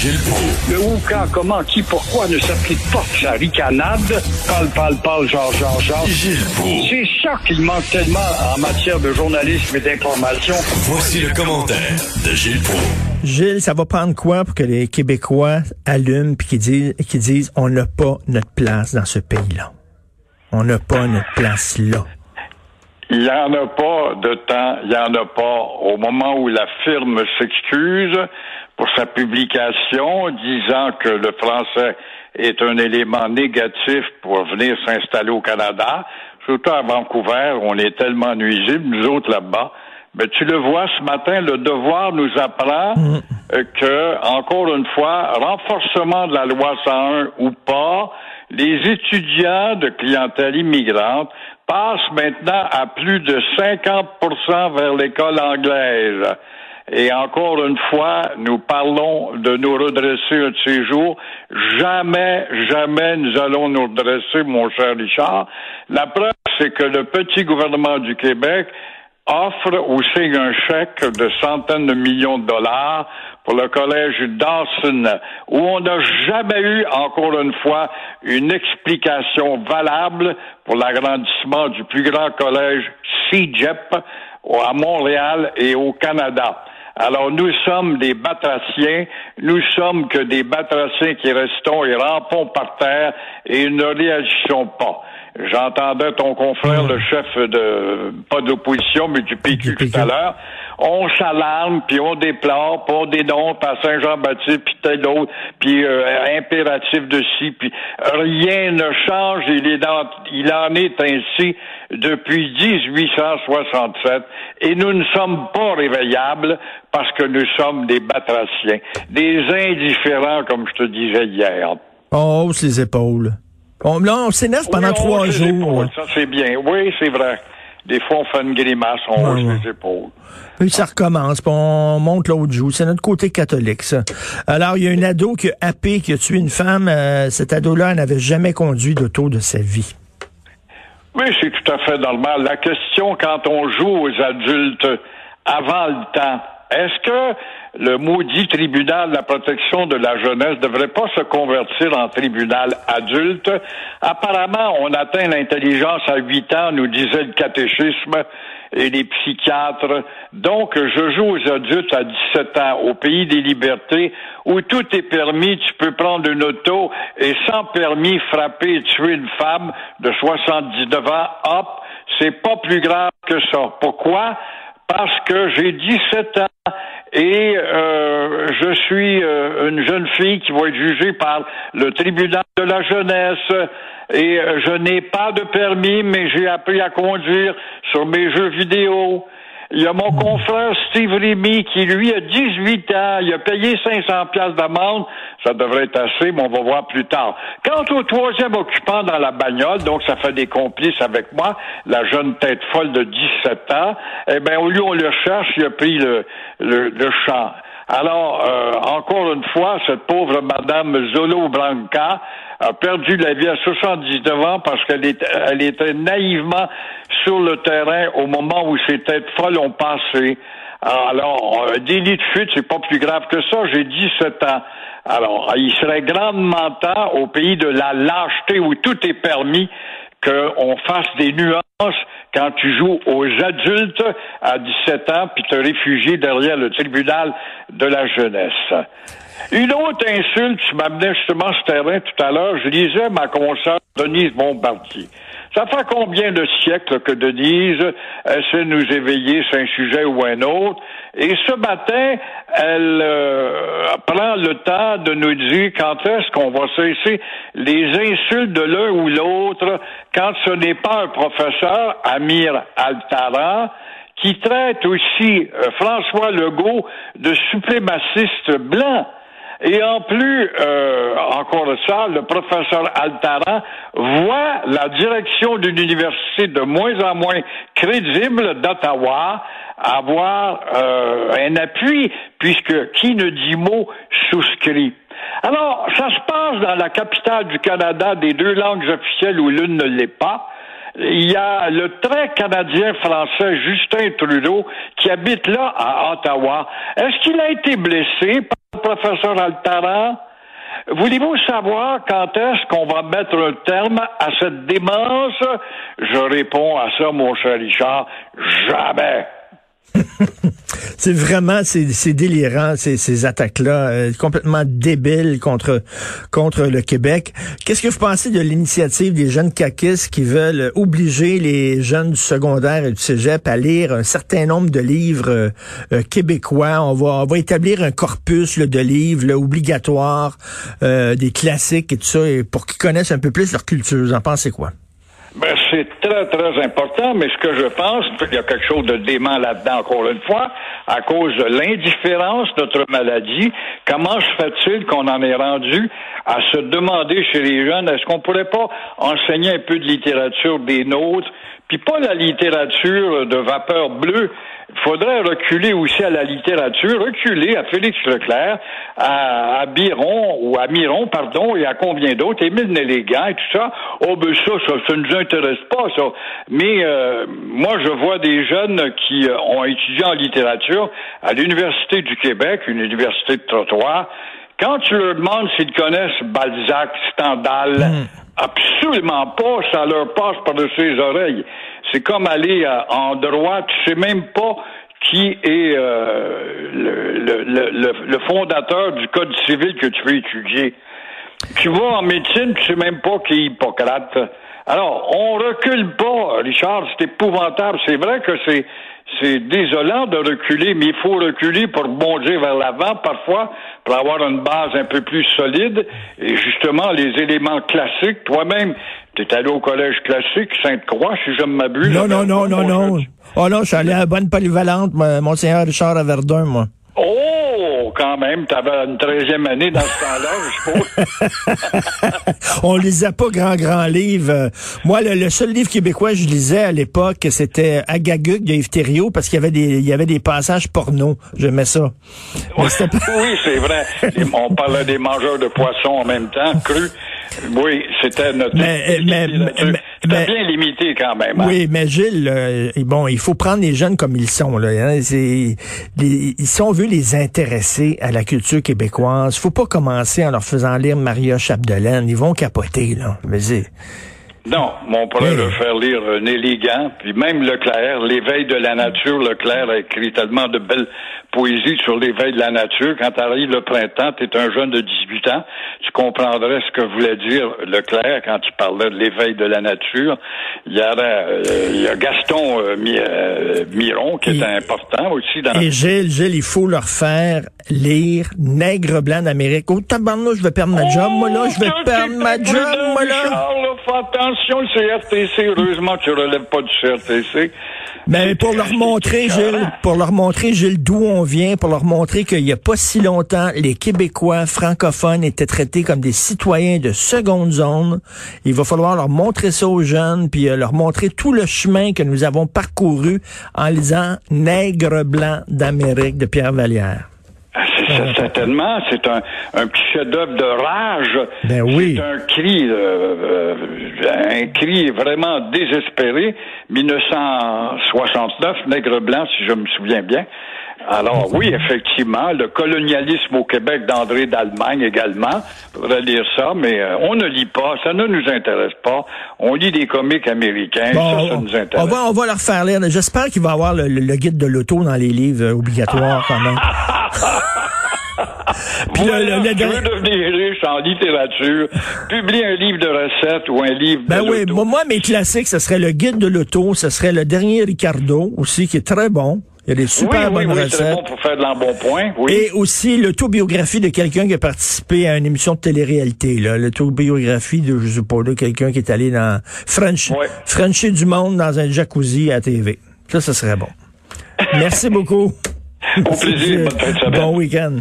Gilles Proulx. Le où, quand, comment, qui, pourquoi ne s'applique pas sa ricanade? Parle, parle, parle, genre, genre, genre. Gilles Proulx. C'est ça qu'il manque tellement en matière de journalisme et d'information. Voici le commentaire de Gilles Proulx. Gilles, ça va prendre quoi pour que les Québécois allument puis qu'ils disent, qu'ils disent on n'a pas notre place dans ce pays-là? On n'a pas notre place là. Il n'y en a pas de temps, il n'y en a pas au moment où la firme s'excuse pour sa publication disant que le français est un élément négatif pour venir s'installer au Canada. Surtout à Vancouver, on est tellement nuisible, nous autres là-bas. Mais tu le vois ce matin, le devoir nous apprend euh, que, encore une fois, renforcement de la loi 101 ou pas, les étudiants de clientèle immigrante passent maintenant à plus de 50% vers l'école anglaise. Et encore une fois, nous parlons de nous redresser un de ces jours. Jamais, jamais nous allons nous redresser, mon cher Richard. La preuve, c'est que le petit gouvernement du Québec offre ou signe un chèque de centaines de millions de dollars pour le collège Dawson, où on n'a jamais eu, encore une fois, une explication valable pour l'agrandissement du plus grand collège CIGEP à Montréal et au Canada. Alors nous sommes des batraciens, nous sommes que des batraciens qui restons et rampons par terre et ne réagissons pas. J'entendais ton confrère, le chef de, pas d'opposition, mais du PQ, tout à l'heure. On s'alarme, puis on déplore, puis on dénonce à Saint-Jean-Baptiste, puis tel autre, puis euh, impératif de ci, puis rien ne change. Il, est dans, il en est ainsi depuis 1867, et nous ne sommes pas réveillables parce que nous sommes des batraciens, des indifférents, comme je te disais hier. On hausse les épaules. On, là, on s'énerve pendant Oui, trois jours. Ça, c'est bien. Oui, c'est vrai. Des fois, on fait une grimace, on hausse ouais. les épaules. Puis ça recommence, puis on monte l'autre joue. C'est notre côté catholique, ça. Alors, il y a un ado qui a happé, qui a tué une femme. Euh, cet ado-là n'avait jamais conduit d'auto de sa vie. Oui, c'est tout à fait normal. La question, quand on joue aux adultes avant le temps, est-ce que le maudit tribunal de la protection de la jeunesse ne devrait pas se convertir en tribunal adulte? Apparemment, on atteint l'intelligence à 8 ans, nous disait le catéchisme et les psychiatres. Donc, je joue aux adultes à 17 ans, au pays des libertés, où tout est permis. Tu peux prendre une auto et sans permis frapper et tuer une femme de 79 ans. Hop, c'est pas plus grave que ça. Pourquoi? Parce que j'ai 17 ans et euh, je suis euh, une jeune fille qui va être jugée par le tribunal de la jeunesse et euh, je n'ai pas de permis, mais j'ai appris à conduire sur mes jeux vidéo. Il y a mon confrère Steve Rémy qui, lui, a 18 ans. Il a payé 500 pièces d'amende. Ça devrait être assez, mais on va voir plus tard. Quant au troisième occupant dans la bagnole, donc ça fait des complices avec moi, la jeune tête folle de 17 ans, eh bien, au lieu on le cherche, il a pris le, le, le champ. Alors, euh, encore une fois, cette pauvre Madame Zolo Branca a perdu la vie à 79 ans parce qu'elle était, elle était naïvement sur le terrain au moment où ces têtes folles ont passé. Alors, un délit de fuite, c'est pas plus grave que ça. J'ai 17 ans. Alors, il serait grandement temps au pays de la lâcheté où tout est permis qu'on fasse des nuances quand tu joues aux adultes à 17 ans puis te réfugier derrière le tribunal de la jeunesse. Une autre insulte, tu m'amenais justement ce terrain tout à l'heure, je lisais ma consoeur Denise Bombardier. Ça fait combien de siècles que Denise essaie de nous éveiller sur un sujet ou un autre? Et ce matin, elle euh, prend le temps de nous dire quand est-ce qu'on va cesser les insultes de l'un ou l'autre quand ce n'est pas un professeur, Amir Altara, qui traite aussi euh, François Legault de suprémaciste blanc. Et en plus, euh, encore ça, le professeur Altaran voit la direction d'une université de moins en moins crédible d'Ottawa avoir euh, un appui, puisque qui ne dit mot souscrit. Alors, ça se passe dans la capitale du Canada des deux langues officielles où l'une ne l'est pas. Il y a le très canadien français Justin Trudeau qui habite là à Ottawa. Est-ce qu'il a été blessé professeur Altaran, voulez-vous savoir quand est-ce qu'on va mettre un terme à cette démence? Je réponds à ça, mon cher Richard, jamais. c'est vraiment, c'est délirant, ces, attaques-là, euh, complètement débiles contre, contre le Québec. Qu'est-ce que vous pensez de l'initiative des jeunes caquistes qui veulent obliger les jeunes du secondaire et du cégep à lire un certain nombre de livres euh, euh, québécois? On va, établir un corpus de livres obligatoires, des classiques et tout ça, pour qu'ils connaissent un peu plus leur culture. Vous en pensez quoi? Ben, c'est très, très important, mais ce que je pense, il y a quelque chose de dément là-dedans, encore une fois, à cause de l'indifférence de notre maladie. Comment se fait-il qu'on en est rendu à se demander chez les jeunes, est-ce qu'on pourrait pas enseigner un peu de littérature des nôtres, puis pas la littérature de vapeur bleue, faudrait reculer aussi à la littérature, reculer à Félix Leclerc, à, Biron, ou à Miron, pardon, et à combien d'autres, Émile Nellégan et tout ça. Oh, ben ça, ça, ça ne nous intéresse pas, ça. Mais euh, moi, je vois des jeunes qui euh, ont étudié en littérature à l'Université du Québec, une université de trottoir. Quand tu leur demandes s'ils connaissent Balzac, Stendhal, hmm. absolument pas, ça leur passe par-dessus les oreilles. C'est comme aller euh, en droit, tu sais même pas qui est euh, le, le, le, fondateur du code civil que tu veux étudier. Tu vas en médecine, tu sais même pas qui est Hippocrate. Alors, on recule pas, Richard, c'est épouvantable. C'est vrai que c'est c'est désolant de reculer, mais il faut reculer pour bondir vers l'avant parfois, pour avoir une base un peu plus solide. Et justement, les éléments classiques, toi-même, tu es allé au collège classique Sainte-Croix, si je ne m'abuse. Non, non, non, non, non. Oh non, je suis allé à la bonne polyvalente, Monseigneur Richard à Verdun, moi. Quand même, tu avais une treizième année dans ce temps-là, je suppose. On lisait pas grand, grand livre. Moi, le, seul livre québécois que je lisais à l'époque, c'était Agaguk de Yves Thériault, parce qu'il y avait des, il y avait des passages porno. J'aimais ça. oui, c'est vrai. On parlait des mangeurs de poissons en même temps, cru. Oui, c'était notre. Mais, mais, mais, bien limité quand même. Hein. Oui, mais Gilles, euh, bon, il faut prendre les jeunes comme ils sont. Là, hein. les, si on veut les intéresser à la culture québécoise, faut pas commencer en leur faisant lire Maria Chapdelaine. Ils vont capoter là. Mais non, on pourrait le faire lire un élégant, puis même Leclerc, l'éveil de la nature, Leclerc a écrit tellement de belles poésies sur l'éveil de la nature. Quand arrive le printemps, tu es un jeune de 18 ans, tu comprendrais ce que voulait dire Leclerc quand il parlait de l'éveil de la nature. Il y a, euh, il y a Gaston euh, euh, Miron qui est important aussi. Dans et Gilles, Gilles, il faut leur faire lire Nègre blanc d'Amérique. Oh tabarnouche, je vais perdre ma job, moi là, je vais oh, perdre ma job, moi là attention, le CRTC, heureusement tu relèves pas du CRTC. Mais pour leur montrer, Gilles, pour leur montrer, Gilles, d'où on vient, pour leur montrer qu'il n'y a pas si longtemps, les Québécois francophones étaient traités comme des citoyens de seconde zone. Il va falloir leur montrer ça aux jeunes, puis euh, leur montrer tout le chemin que nous avons parcouru en lisant Nègre blanc d'Amérique de Pierre Vallière. C'est certainement, c'est un, un petit chef-d'œuvre de rage. Ben oui. C'est un cri, euh, euh, un cri vraiment désespéré. 1969, Nègre blanc, si je me souviens bien. Alors oui, effectivement, le colonialisme au Québec d'André d'Allemagne également. Faudrait lire ça, mais euh, on ne lit pas, ça ne nous intéresse pas. On lit des comiques américains, ça, ça nous intéresse. On va, on va leur faire lire. J'espère qu'il va y avoir le, guide de l'auto dans les livres obligatoires quand même. Puis le, le, devenir riche en littérature, publier un livre de recettes ou un livre ben oui, moi, mes classiques, ce serait le guide de l'auto, ce serait le dernier Ricardo aussi, qui est très bon. Il y a des super bonnes oui, recettes. Bon pour faire de l'embonpoint, oui. Et aussi l'autobiographie de quelqu'un qui a participé à une émission de télé-réalité. L'autobiographie de, je sais pas, de quelqu'un qui est allé dans French, Frencher du monde dans un jacuzzi à TV. Ça, ce serait bon. Merci beaucoup. Au plaisir. Bon week-end.